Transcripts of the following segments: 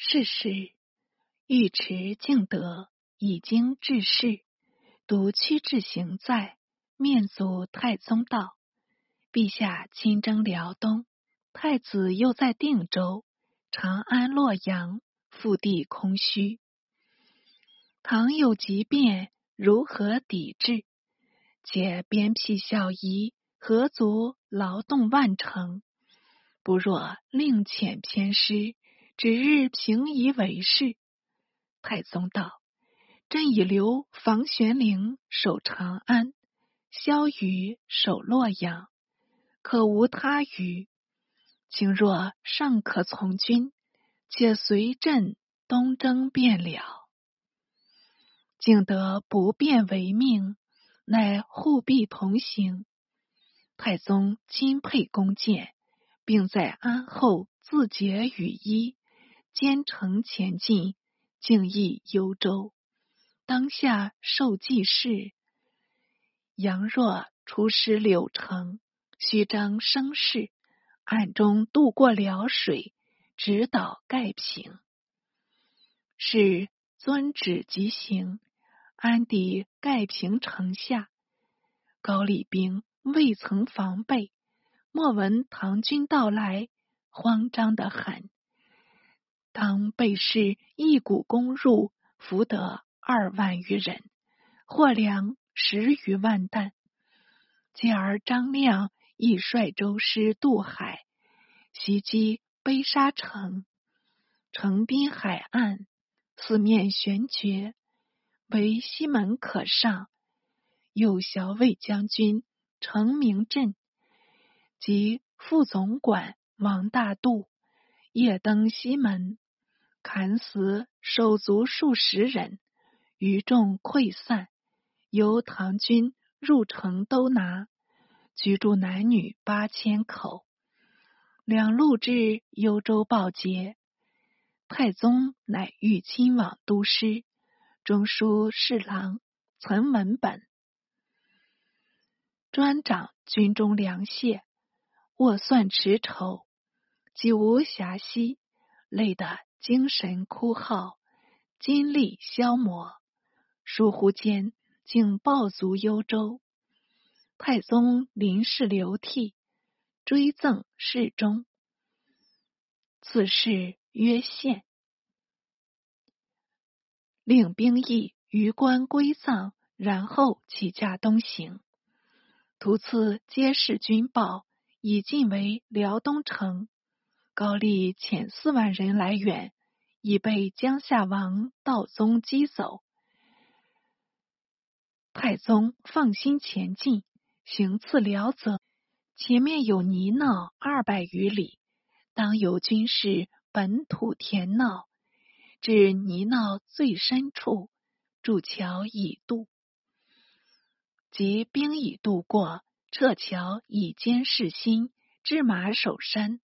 是时，尉迟敬德已经致仕，独屈志行在，面祖太宗道：“陛下亲征辽东，太子又在定州、长安、洛阳，腹地空虚。倘有急变，如何抵制？且鞭辟小夷，何足劳动万乘？不若另遣偏师。”指日平夷为事。太宗道：“朕已留房玄龄守长安，萧瑜守洛阳，可无他虞。请若尚可从军，且随朕东征便了。”敬德不便为命，乃护婢同行。太宗亲佩弓箭，并在安后自解羽衣。兼程前进，竟诣幽州。当下受祭事，杨若出师柳城，虚张声势，暗中渡过辽水，直捣盖平。是遵旨即行，安抵盖平城下。高丽兵未曾防备，莫闻唐军到来，慌张的很。当被士一股攻入，俘得二万余人，获粮十余万担。继而张亮亦率舟师渡海，袭击悲沙城，城滨海岸，四面悬绝，唯西门可上。右校尉将军程明镇及副总管王大度夜登西门。砍死手足数十人，余众溃散。由唐军入城都拿，居住男女八千口。两路至幽州报捷，太宗乃欲亲往都师，中书侍郎岑文本专掌军中粮械，卧算持筹，几无暇息，累得。精神枯耗，精力消磨，疏忽间竟暴卒幽州。太宗临事流涕，追赠侍中。此事曰献，令兵役于官归葬，然后起驾东行。途次皆是军报，已进为辽东城。高丽遣四万人来援，已被江夏王道宗击走。太宗放心前进，行刺辽泽，前面有泥淖二百余里，当有军事本土填淖，至泥淖最深处，筑桥以渡。及兵已渡过，撤桥以坚士心，置马守山。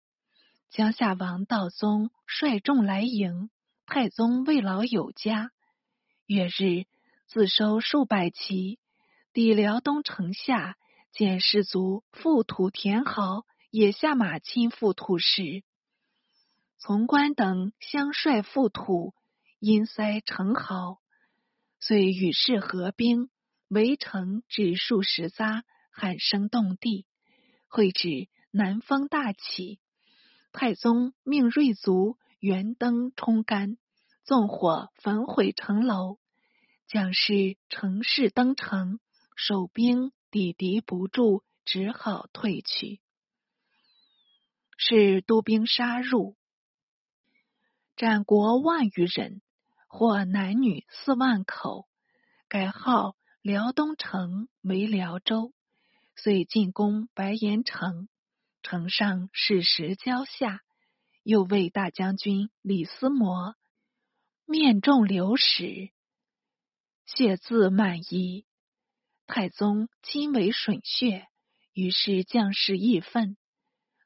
江夏王道宗率众来迎，太宗慰劳有加。月日，自收数百骑，抵辽东城下，见士卒覆土填壕，也下马亲赴土时，从官等相率覆土，因塞城壕，遂与世合兵围城至数十匝，喊声动地。会指，南风大起。太宗命锐卒圆灯冲干，纵火焚毁城楼，将士乘势登城，守兵抵敌不住，只好退去。是督兵杀入，斩国万余人，获男女四万口，改号辽东城为辽州，遂进攻白岩城。城上矢石交下，又为大将军李思摩面中流矢，血渍满衣。太宗亲为吮血，于是将士义愤。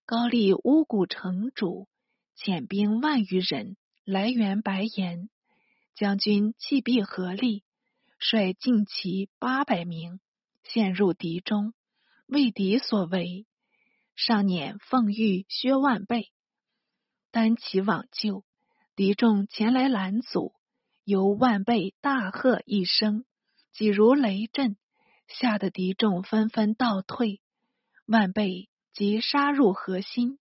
高丽乌古城主遣兵万余人来援白岩，将军弃璧合力，率劲骑八百名陷入敌中，为敌所围。上辇奉御薛万倍，单骑往救，敌众前来拦阻，由万倍大喝一声，几如雷震，吓得敌众纷纷倒退。万倍即杀入核心，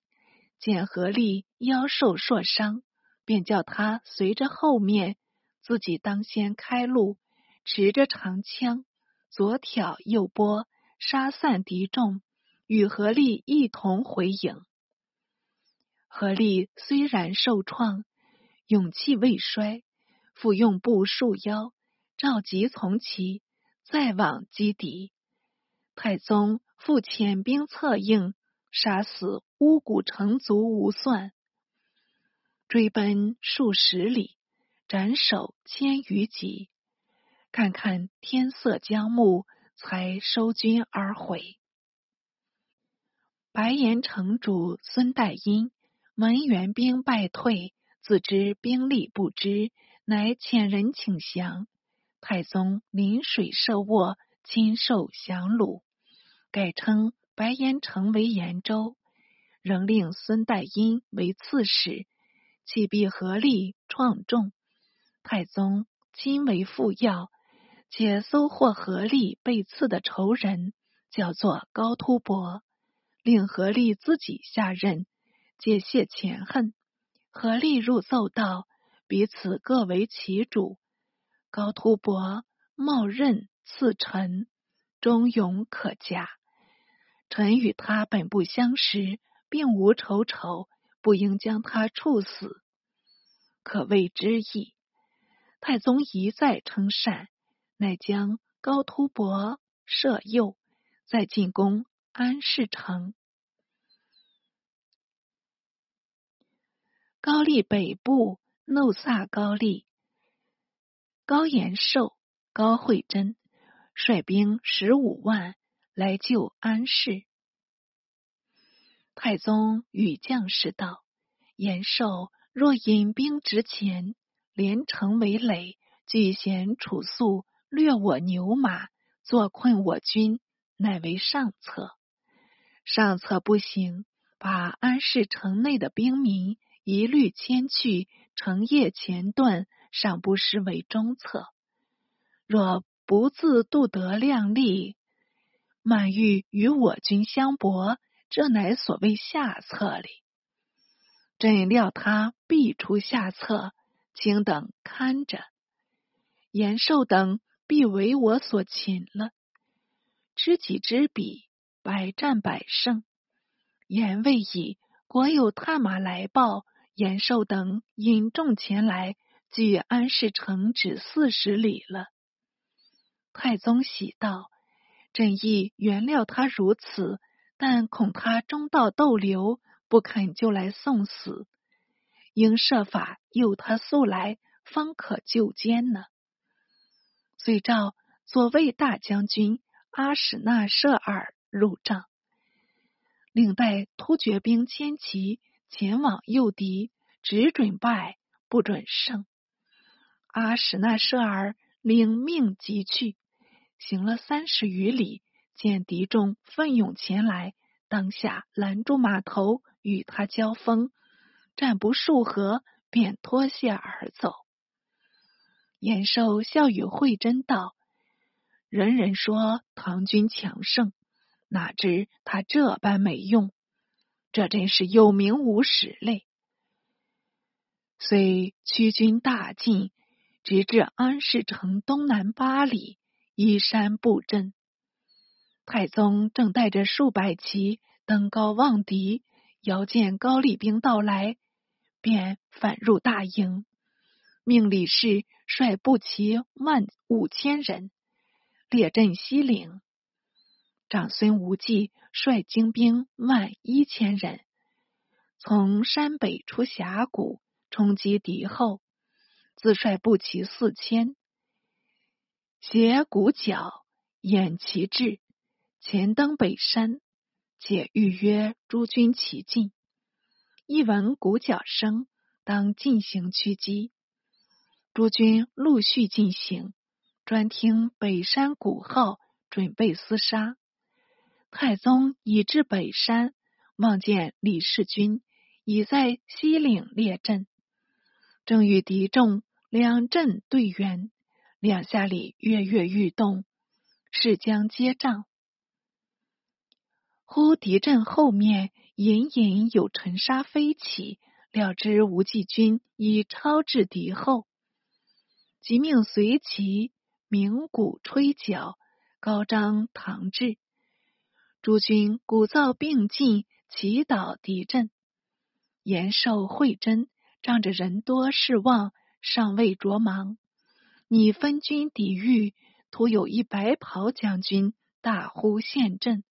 见何力腰受硕伤，便叫他随着后面，自己当先开路，持着长枪，左挑右拨，杀散敌众，与何力一同回营。何力虽然受创。勇气未衰，复用步束腰，召集从骑，再往击敌。太宗复遣兵策应，杀死巫蛊城卒无算，追奔数十里，斩首千余级。看看天色将暮，才收军而回。白岩城主孙代因闻援兵败退。自知兵力不支，乃遣人请降。太宗临水设卧，亲受降虏，改称白岩城为延州，仍令孙代因为刺史，弃必合力创众。太宗亲为副要，且搜获合力被刺的仇人，叫做高突伯，令何力自己下任，借泄前恨。何力入奏道：“彼此各为其主。高突伯冒刃刺臣，忠勇可嘉。臣与他本不相识，并无仇仇，不应将他处死，可谓之意。”太宗一再称善，乃将高突伯赦诱，再进攻安市城。高丽北部，怒萨高丽，高延寿、高惠贞率兵十五万来救安氏。太宗与将士道：“延寿若引兵直前，连城围垒，据贤楚肃，掠我牛马，坐困我军，乃为上策。上策不行，把安市城内的兵民。”一律迁去，成业前断，尚不失为中策。若不自度得量力，满欲与我军相搏，这乃所谓下策哩。朕料他必出下策，请等看着。延寿等必为我所擒了。知己知彼，百战百胜。言未已，国有探马来报。延寿等引众前来，距安市城只四十里了。太宗喜道：“朕亦原谅他如此，但恐他中道逗留，不肯就来送死，应设法诱他速来，方可救奸呢。”遂召左卫大将军阿史那舍尔入帐，领带突厥兵千骑。前往诱敌，只准败，不准胜。阿史那舍儿领命即去，行了三十余里，见敌众奋勇前来，当下拦住马头，与他交锋，战不数合，便脱械而走。延寿笑语慧真道：“人人说唐军强盛，哪知他这般没用。”这真是有名无实嘞！虽驱军大进，直至安市城东南八里，依山布阵。太宗正带着数百骑登高望敌，遥见高丽兵到来，便返入大营，命李氏率步骑万五千人列阵西岭。长孙无忌率精兵万一千人，从山北出峡谷，冲击敌后；自率步骑四千，携鼓角掩旗帜，前登北山，且预约诸军齐进。一闻鼓角声，当进行驱击。诸军陆续进行，专听北山鼓号，准备厮杀。太宗已至北山，望见李世军已在西岭列阵，正与敌众两阵对圆，两下里跃跃欲动，势将接仗。忽敌阵后面隐隐有尘沙飞起，料知无忌军已超至敌后，即命随其鸣鼓吹角，高张堂志。诸军鼓噪并进，祈祷敌阵。延寿、惠贞仗着人多势旺，尚未着忙，拟分军抵御。突有一白袍将军大呼陷阵。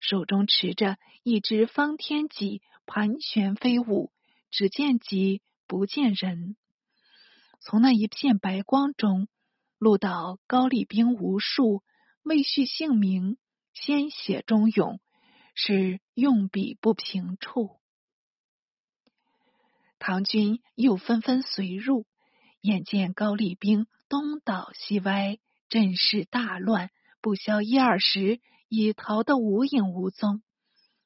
手中持着一只方天戟，盘旋飞舞，只见戟不见人。从那一片白光中，录到高丽兵无数，未续姓名，鲜血中涌，是用笔不平处。唐军又纷纷随入，眼见高丽兵东倒西歪，阵势大乱，不消一二十。已逃得无影无踪，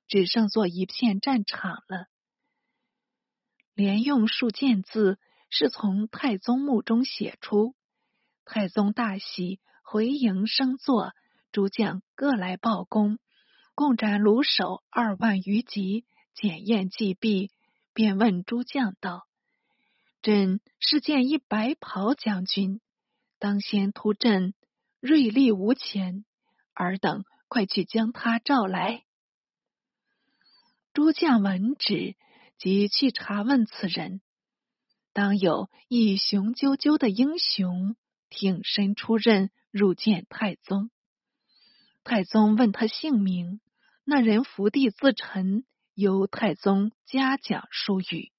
只剩做一片战场了。连用数件字是从太宗墓中写出。太宗大喜，回营升座，诸将各来报功，共斩卢首二万余级。检验既毕，便问诸将道：“朕是见一白袍将军，当先突阵，锐利无前，尔等。”快去将他召来！诸将闻旨，即去查问此人。当有一雄赳赳的英雄挺身出任，入见太宗。太宗问他姓名，那人伏地自陈，由太宗嘉奖书语，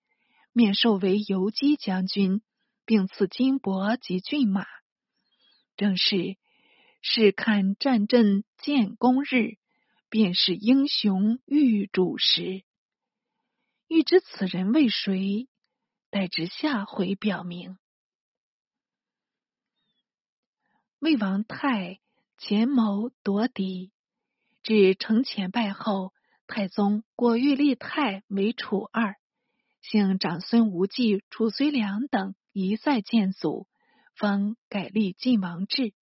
免授为游击将军，并赐金帛及骏马。正是。是看战阵建功日，便是英雄遇主时。欲知此人为谁，待至下回表明。魏王泰前谋夺嫡，至承前败后，太宗果欲立太为楚二，幸长孙无忌、褚遂良等一再建祖，方改立晋王制。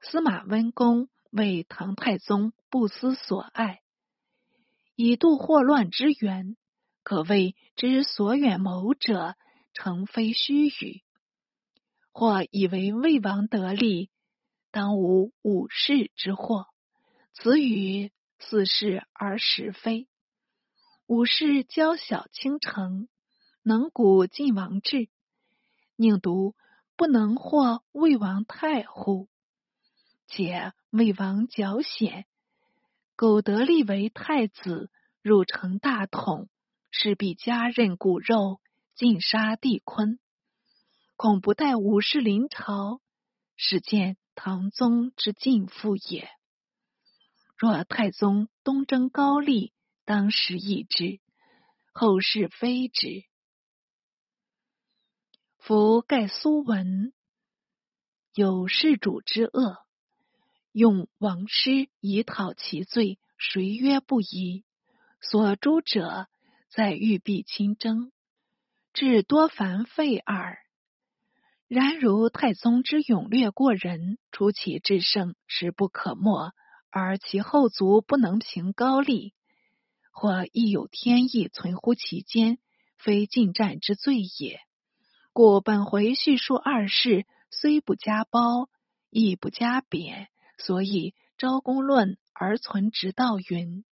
司马温公为唐太宗不思所爱，以度祸乱之源，可谓之所远谋者，诚非虚语。或以为魏王得利，当无武士之祸。此语似是而实非。武士娇小倾城，能古晋王志，宁独不能获魏王太乎？且魏王矫险，苟得立为太子，入城大统，势必加任骨肉，尽杀帝坤，恐不待武士临朝，始见唐宗之尽父也。若太宗东征高丽，当时易之，后世非之。夫盖苏文有事主之恶。用王师以讨其罪，谁曰不宜？所诛者在欲避亲征，至多凡废耳。然如太宗之勇略过人，出奇制胜，实不可没；而其后族不能平高丽，或亦有天意存乎其间，非近战之罪也。故本回叙述二世，虽不加褒，亦不加贬。所以昭公论而存直道云：